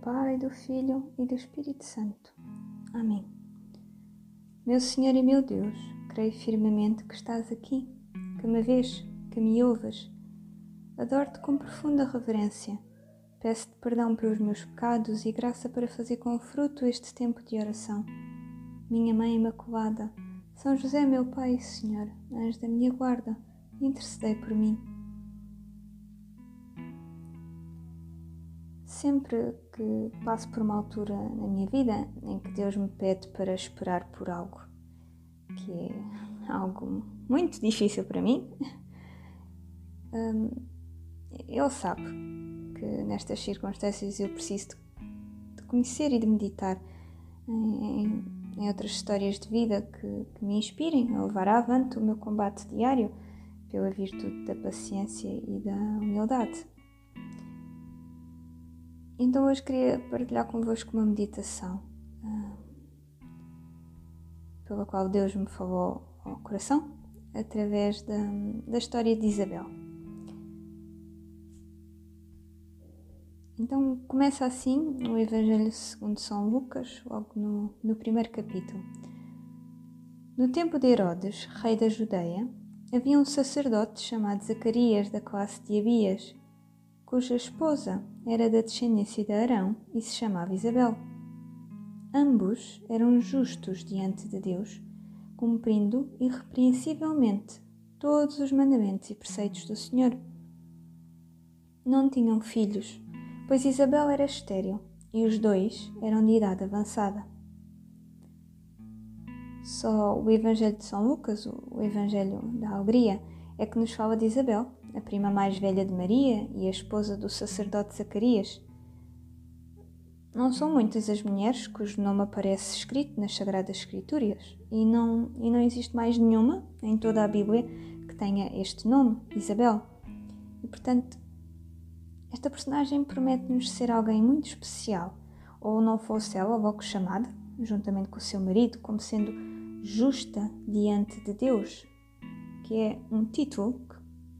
Pai, do Filho e do Espírito Santo. Amém. Meu Senhor e meu Deus, creio firmemente que estás aqui, que me vês, que me ouves. Adoro-te com profunda reverência. Peço-te perdão pelos meus pecados e graça para fazer com fruto este tempo de oração. Minha Mãe Imaculada, São José, meu Pai e Senhor, anjo da minha guarda, intercedei por mim. Sempre que passo por uma altura na minha vida em que Deus me pede para esperar por algo, que é algo muito difícil para mim, hum, Ele sabe que nestas circunstâncias eu preciso de conhecer e de meditar em, em outras histórias de vida que, que me inspirem a levar avante o meu combate diário pela virtude da paciência e da humildade. Então hoje queria partilhar convosco uma meditação uh, pela qual Deus me falou ao coração através da, da história de Isabel. Então começa assim o Evangelho segundo São Lucas, logo no, no primeiro capítulo. No tempo de Herodes, rei da Judeia, havia um sacerdote chamado Zacarias da classe de Abias, cuja esposa era da descendência de Arão e se chamava Isabel. Ambos eram justos diante de Deus, cumprindo irrepreensivelmente todos os mandamentos e preceitos do Senhor. Não tinham filhos, pois Isabel era estéril e os dois eram de idade avançada. Só o Evangelho de São Lucas, o Evangelho da Alegria, é que nos fala de Isabel, a prima mais velha de Maria e a esposa do sacerdote Zacarias. Não são muitas as mulheres cujo nome aparece escrito nas Sagradas Escrituras, e não, e não existe mais nenhuma em toda a Bíblia que tenha este nome, Isabel. E portanto, esta personagem promete-nos ser alguém muito especial, ou não fosse ela logo chamada, juntamente com o seu marido, como sendo justa diante de Deus, que é um título que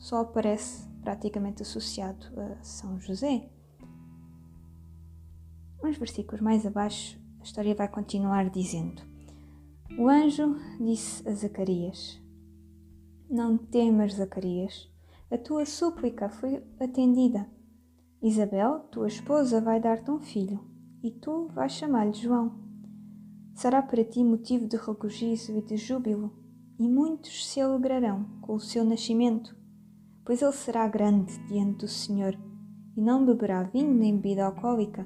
só aparece praticamente associado a São José. Uns versículos mais abaixo, a história vai continuar dizendo: O anjo disse a Zacarias: Não temas, Zacarias, a tua súplica foi atendida. Isabel, tua esposa, vai dar-te um filho, e tu vais chamar-lhe João. Será para ti motivo de regozijo e de júbilo, e muitos se alegrarão com o seu nascimento, pois ele será grande diante do Senhor, e não beberá vinho nem bebida alcoólica.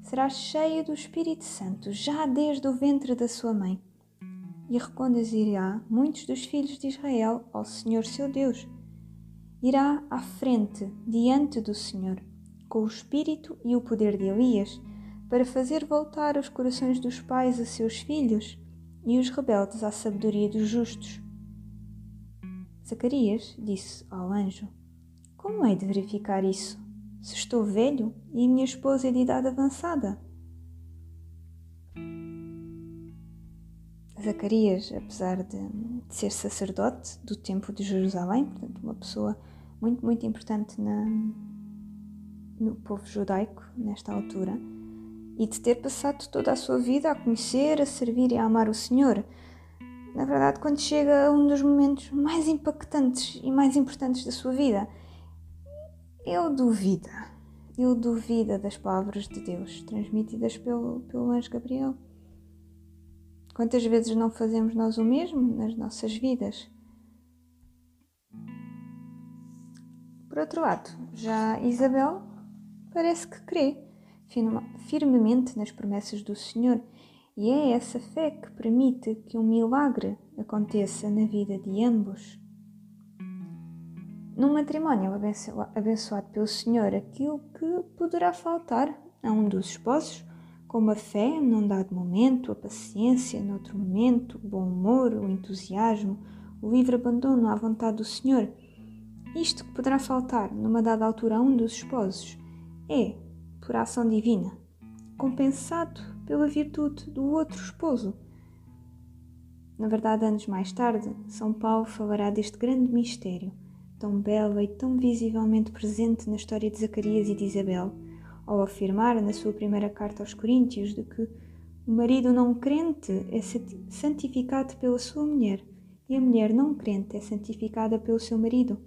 Será cheio do Espírito Santo já desde o ventre da sua mãe, e reconduzirá muitos dos filhos de Israel ao Senhor seu Deus. Irá à frente diante do Senhor, com o espírito e o poder de Elias, para fazer voltar os corações dos pais a seus filhos e os rebeldes à sabedoria dos justos. Zacarias disse ao anjo: Como hei de verificar isso, se estou velho e minha esposa é de idade avançada? Zacarias, apesar de, de ser sacerdote do Templo de Jerusalém, portanto, uma pessoa muito, muito importante na, no povo judaico nesta altura, e de ter passado toda a sua vida a conhecer, a servir e a amar o Senhor. Na verdade, quando chega a um dos momentos mais impactantes e mais importantes da sua vida, ele duvida. Ele duvida das palavras de Deus transmitidas pelo, pelo anjo Gabriel. Quantas vezes não fazemos nós o mesmo nas nossas vidas? Por outro lado, já Isabel parece que crê firmemente nas promessas do Senhor, e é essa fé que permite que um milagre aconteça na vida de ambos. Num matrimónio abençoado pelo Senhor, aquilo que poderá faltar a um dos esposos, como a fé num dado momento, a paciência noutro momento, o bom humor, o entusiasmo, o livre abandono à vontade do Senhor. Isto que poderá faltar numa dada altura a um dos esposos é por ação divina, compensado pela virtude do outro esposo. Na verdade, anos mais tarde, São Paulo falará deste grande mistério, tão belo e tão visivelmente presente na história de Zacarias e de Isabel, ao afirmar na sua primeira carta aos Coríntios de que o marido não crente é santificado pela sua mulher e a mulher não crente é santificada pelo seu marido.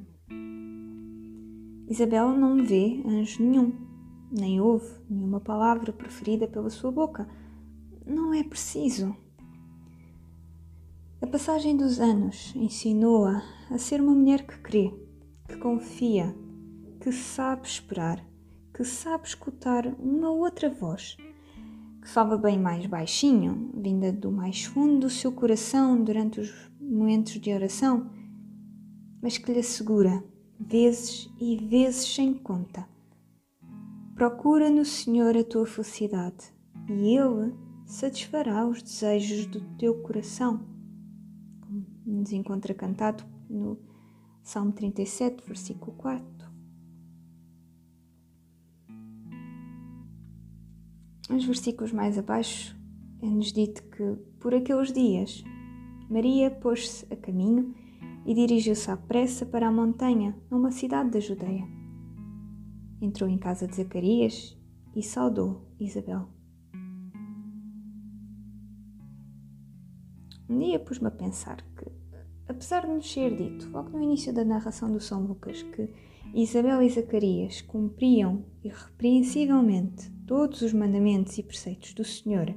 Isabel não vê anjo nenhum, nem ouve nenhuma palavra preferida pela sua boca. Não é preciso. A passagem dos anos ensinou-a a ser uma mulher que crê, que confia, que sabe esperar, que sabe escutar uma outra voz, que fala bem mais baixinho, vinda do mais fundo do seu coração durante os momentos de oração, mas que lhe assegura, vezes e vezes sem conta: procura no Senhor a tua felicidade e Ele satisfará os desejos do teu coração nos encontra cantado no Salmo 37, versículo 4. Nos versículos mais abaixo é-nos dito que, por aqueles dias, Maria pôs-se a caminho e dirigiu-se à pressa para a montanha, numa cidade da Judeia. Entrou em casa de Zacarias e saudou Isabel. Um dia pus-me a pensar que, apesar de nos ser dito, logo no início da narração do São Lucas, que Isabel e Zacarias cumpriam irrepreensivelmente todos os mandamentos e preceitos do Senhor,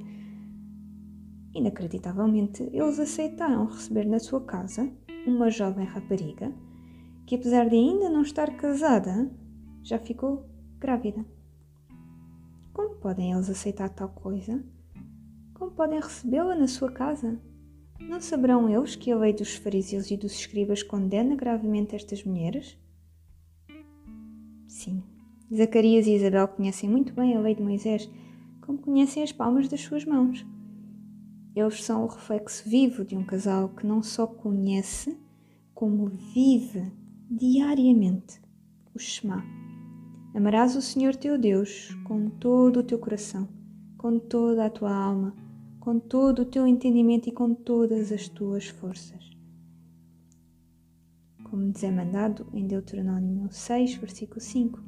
inacreditavelmente eles aceitaram receber na sua casa uma jovem rapariga que, apesar de ainda não estar casada, já ficou grávida. Como podem eles aceitar tal coisa? Como podem recebê-la na sua casa? Não saberão eles que a lei dos fariseus e dos escribas condena gravemente estas mulheres? Sim, Zacarias e Isabel conhecem muito bem a lei de Moisés, como conhecem as palmas das suas mãos. Eles são o reflexo vivo de um casal que não só conhece, como vive diariamente o Shema. Amarás o Senhor teu Deus com todo o teu coração, com toda a tua alma com todo o teu entendimento e com todas as tuas forças. Como nos é mandado em Deuteronômio 6, versículo 5.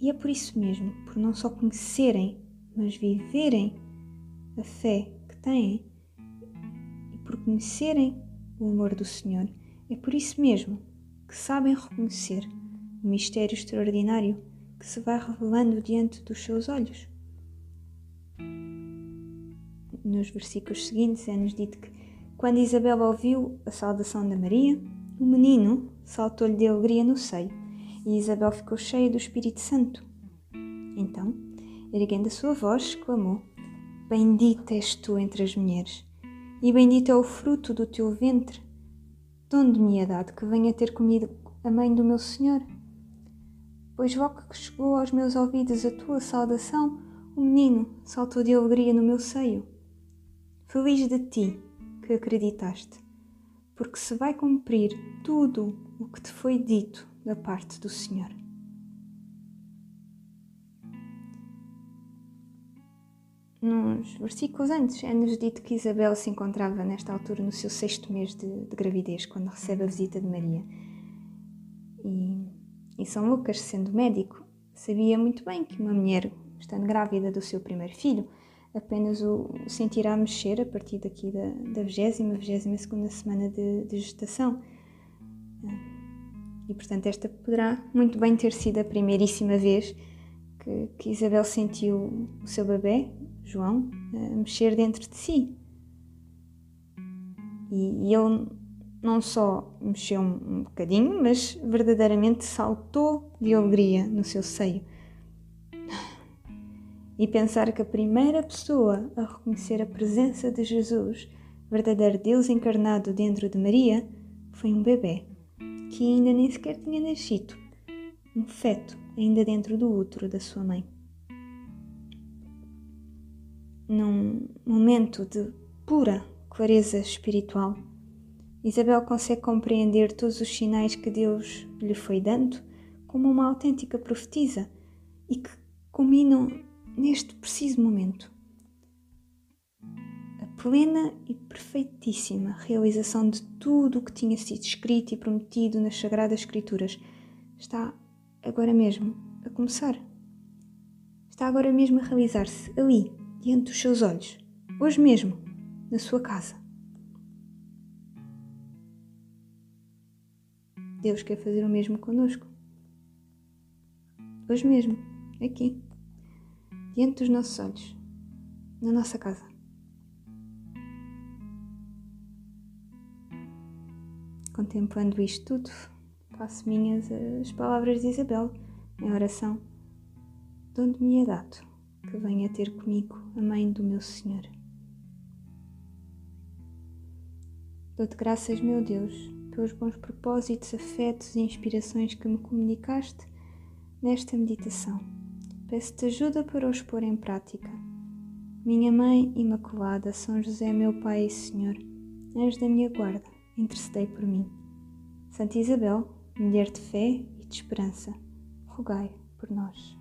E é por isso mesmo, por não só conhecerem, mas viverem a fé que têm, e por conhecerem o amor do Senhor, é por isso mesmo que sabem reconhecer o mistério extraordinário que se vai revelando diante dos seus olhos nos versículos seguintes é-nos dito que quando Isabel ouviu a saudação da Maria, o menino saltou-lhe de alegria no seio e Isabel ficou cheia do Espírito Santo. Então, erguendo a sua voz, clamou: Bendita és tu entre as mulheres, e bendito é o fruto do teu ventre. De onde me é dado que venha ter comido a mãe do meu Senhor? Pois logo que chegou aos meus ouvidos a tua saudação, o menino saltou de alegria no meu seio. Feliz de ti que acreditaste, porque se vai cumprir tudo o que te foi dito da parte do Senhor. Nos versículos antes é-nos dito que Isabel se encontrava nesta altura no seu sexto mês de, de gravidez, quando recebe a visita de Maria. E, e São Lucas, sendo médico, sabia muito bem que uma mulher, estando grávida do seu primeiro filho, apenas o sentirá mexer a partir daqui da, da 20 22 segunda semana de, de gestação. E portanto esta poderá muito bem ter sido a primeiríssima vez que, que Isabel sentiu o seu bebê, João, mexer dentro de si. E, e ele não só mexeu um, bocadinho, mas verdadeiramente saltou de alegria no seu seio e pensar que a primeira pessoa a reconhecer a presença de Jesus, verdadeiro Deus encarnado dentro de Maria, foi um bebê que ainda nem sequer tinha nascido, um feto ainda dentro do útero da sua mãe. Num momento de pura clareza espiritual, Isabel consegue compreender todos os sinais que Deus lhe foi dando como uma autêntica profetisa e que culminam neste preciso momento. A plena e perfeitíssima realização de tudo o que tinha sido escrito e prometido nas Sagradas Escrituras está agora mesmo a começar. Está agora mesmo a realizar-se ali, diante dos seus olhos, hoje mesmo, na sua casa. Deus quer fazer o mesmo conosco. Hoje mesmo, aqui, diante dos nossos olhos, na nossa casa. Contemplando isto tudo, faço minhas as palavras de Isabel em oração, donde me é dado que venha ter comigo a mãe do meu Senhor. Dou-te graças, meu Deus, pelos bons propósitos, afetos e inspirações que me comunicaste nesta meditação. Peço-te ajuda para os pôr em prática. Minha Mãe Imaculada, São José, meu Pai e Senhor, anjo da minha guarda, intercedei por mim. Santa Isabel, mulher de fé e de esperança, rogai por nós.